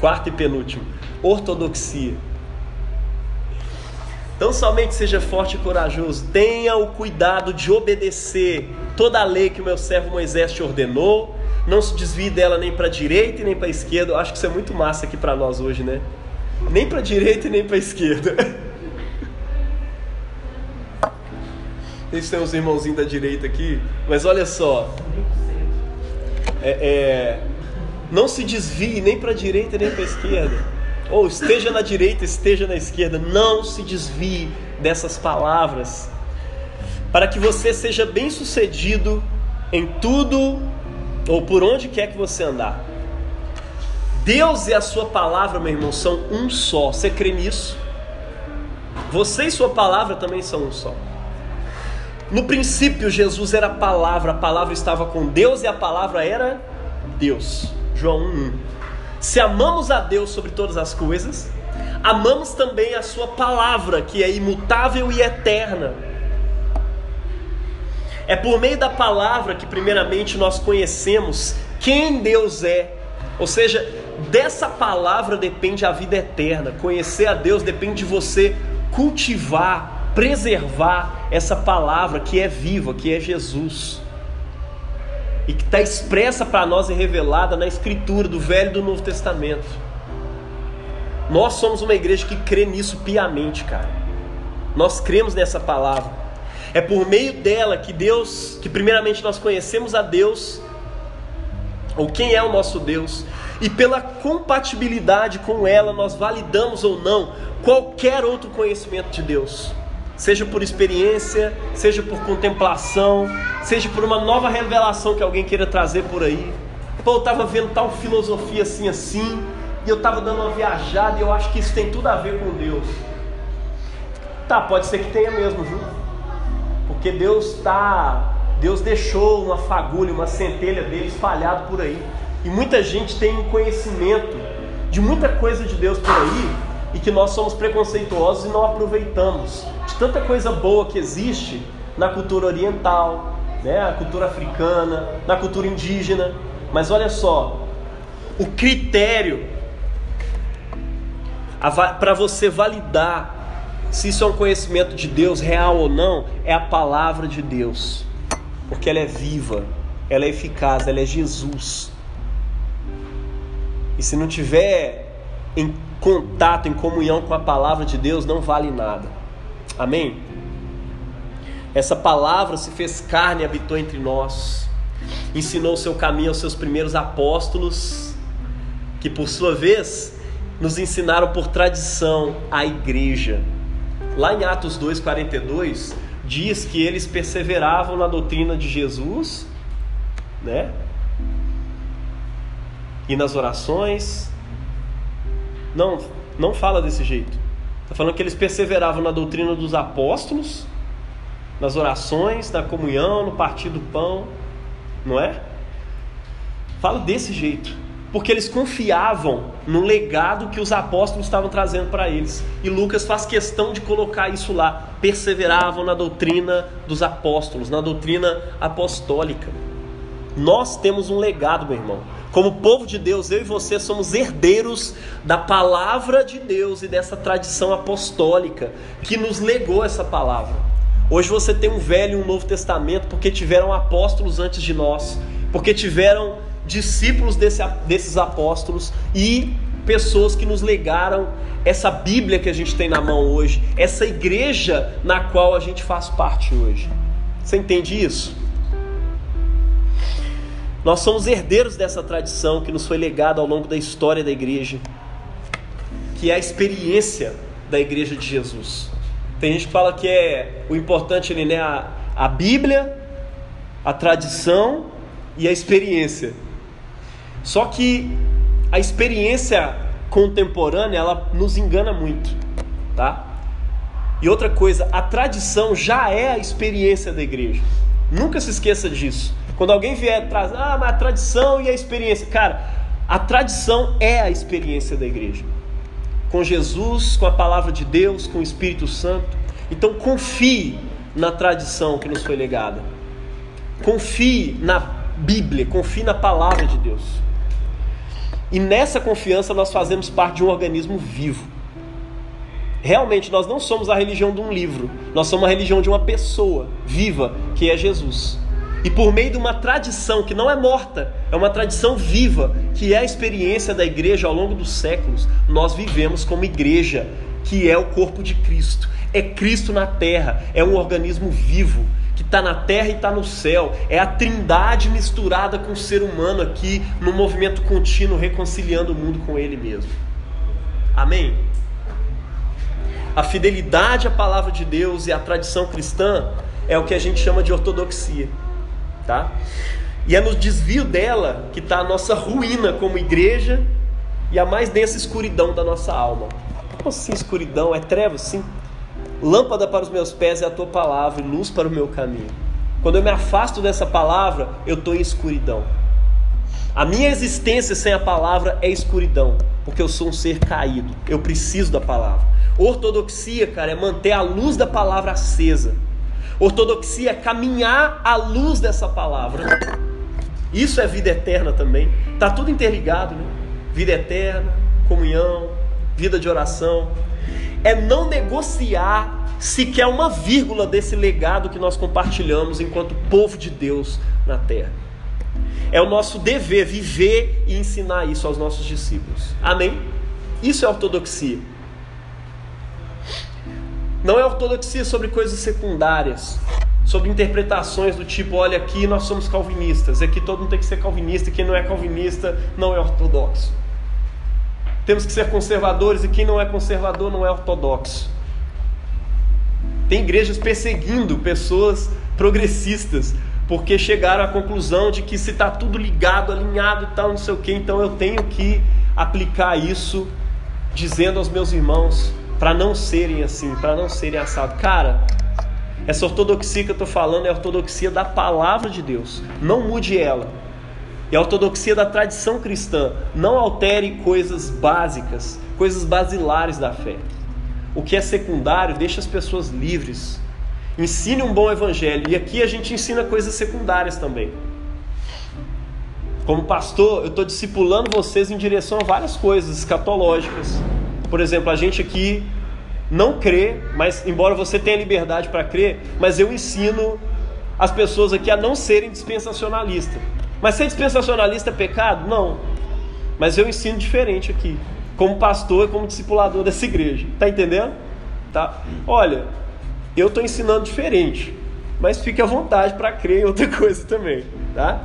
Quarto e penúltimo, ortodoxia. Então somente seja forte e corajoso, tenha o cuidado de obedecer toda a lei que o meu servo Moisés te ordenou, não se desvie dela nem para a direita e nem para a esquerda. Eu acho que isso é muito massa aqui para nós hoje, né? Nem para a direita e nem para a esquerda. Têm uns irmãozinhos da direita aqui, mas olha só. É, é, não se desvie nem para a direita nem para a esquerda ou esteja na direita, esteja na esquerda, não se desvie dessas palavras, para que você seja bem sucedido em tudo ou por onde quer que você andar. Deus e a sua palavra, meu irmão, são um só. Você crê nisso? Você e sua palavra também são um só. No princípio, Jesus era a palavra, a palavra estava com Deus e a palavra era Deus. João 1. Se amamos a Deus sobre todas as coisas, amamos também a Sua palavra, que é imutável e eterna. É por meio da palavra que, primeiramente, nós conhecemos quem Deus é. Ou seja, dessa palavra depende a vida eterna. Conhecer a Deus depende de você cultivar, preservar essa palavra que é viva, que é Jesus e que está expressa para nós e revelada na Escritura do Velho e do Novo Testamento. Nós somos uma igreja que crê nisso piamente, cara. Nós cremos nessa palavra. É por meio dela que Deus, que primeiramente nós conhecemos a Deus, ou quem é o nosso Deus, e pela compatibilidade com ela nós validamos ou não qualquer outro conhecimento de Deus seja por experiência, seja por contemplação, seja por uma nova revelação que alguém queira trazer por aí. Pô, eu estava vendo tal filosofia assim, assim, e eu estava dando uma viajada e eu acho que isso tem tudo a ver com Deus. Tá, pode ser que tenha mesmo, viu? Porque Deus está. Deus deixou uma fagulha, uma centelha dele espalhado por aí. E muita gente tem um conhecimento de muita coisa de Deus por aí e que nós somos preconceituosos e não aproveitamos de tanta coisa boa que existe na cultura oriental, né, a cultura africana, na cultura indígena. Mas olha só, o critério para você validar se isso é um conhecimento de Deus real ou não é a palavra de Deus, porque ela é viva, ela é eficaz, ela é Jesus. E se não tiver em contato, em comunhão com a palavra de Deus, não vale nada. Amém? Essa palavra se fez carne e habitou entre nós. Ensinou o seu caminho aos seus primeiros apóstolos, que por sua vez nos ensinaram por tradição a igreja. Lá em Atos 2:42 diz que eles perseveravam na doutrina de Jesus, né? E nas orações, não, não fala desse jeito. Está falando que eles perseveravam na doutrina dos apóstolos, nas orações, na comunhão, no partir do pão, não é? Fala desse jeito, porque eles confiavam no legado que os apóstolos estavam trazendo para eles. E Lucas faz questão de colocar isso lá. Perseveravam na doutrina dos apóstolos, na doutrina apostólica. Nós temos um legado, meu irmão. Como povo de Deus, eu e você somos herdeiros da palavra de Deus e dessa tradição apostólica que nos legou essa palavra. Hoje você tem um velho e um novo testamento porque tiveram apóstolos antes de nós, porque tiveram discípulos desse, desses apóstolos e pessoas que nos legaram essa Bíblia que a gente tem na mão hoje, essa igreja na qual a gente faz parte hoje. Você entende isso? Nós somos herdeiros dessa tradição que nos foi legada ao longo da história da igreja, que é a experiência da igreja de Jesus. Tem gente que fala que é o importante ali, né? A, a Bíblia, a tradição e a experiência. Só que a experiência contemporânea ela nos engana muito, tá? E outra coisa, a tradição já é a experiência da igreja. Nunca se esqueça disso. Quando alguém vier trazer, ah, mas a tradição e a experiência. Cara, a tradição é a experiência da igreja. Com Jesus, com a palavra de Deus, com o Espírito Santo. Então confie na tradição que nos foi legada. Confie na Bíblia, confie na palavra de Deus. E nessa confiança nós fazemos parte de um organismo vivo. Realmente nós não somos a religião de um livro, nós somos a religião de uma pessoa viva, que é Jesus. E por meio de uma tradição que não é morta, é uma tradição viva, que é a experiência da igreja ao longo dos séculos, nós vivemos como igreja, que é o corpo de Cristo. É Cristo na terra, é um organismo vivo que está na terra e está no céu. É a trindade misturada com o ser humano aqui, no movimento contínuo, reconciliando o mundo com ele mesmo. Amém? A fidelidade à palavra de Deus e à tradição cristã é o que a gente chama de ortodoxia tá? E é no desvio dela que está a nossa ruína como igreja e a mais densa escuridão da nossa alma. Como assim escuridão? É trevas? Sim. Lâmpada para os meus pés é a tua palavra e luz para o meu caminho. Quando eu me afasto dessa palavra, eu estou em escuridão. A minha existência sem a palavra é escuridão, porque eu sou um ser caído. Eu preciso da palavra. Ortodoxia, cara, é manter a luz da palavra acesa. Ortodoxia é caminhar à luz dessa palavra. Isso é vida eterna também. Tá tudo interligado, né? Vida eterna, comunhão, vida de oração. É não negociar sequer uma vírgula desse legado que nós compartilhamos enquanto povo de Deus na terra. É o nosso dever viver e ensinar isso aos nossos discípulos. Amém? Isso é ortodoxia. Não é ortodoxia sobre coisas secundárias, sobre interpretações do tipo, olha, aqui nós somos calvinistas, aqui todo mundo tem que ser calvinista, e quem não é calvinista não é ortodoxo. Temos que ser conservadores e quem não é conservador não é ortodoxo. Tem igrejas perseguindo pessoas progressistas porque chegaram à conclusão de que se está tudo ligado, alinhado e tal, não sei o que, então eu tenho que aplicar isso dizendo aos meus irmãos para não serem assim, para não serem assados. Cara, essa ortodoxia que eu estou falando é a ortodoxia da palavra de Deus. Não mude ela. E a ortodoxia da tradição cristã. Não altere coisas básicas, coisas basilares da fé. O que é secundário, deixa as pessoas livres. Ensine um bom evangelho. E aqui a gente ensina coisas secundárias também. Como pastor, eu estou discipulando vocês em direção a várias coisas escatológicas por exemplo, a gente aqui não crê, mas embora você tenha liberdade para crer, mas eu ensino as pessoas aqui a não serem dispensacionalistas. Mas ser dispensacionalista é pecado? Não. Mas eu ensino diferente aqui, como pastor e como discipulador dessa igreja. Tá entendendo? Tá? Olha, eu estou ensinando diferente, mas fique à vontade para crer em outra coisa também, tá?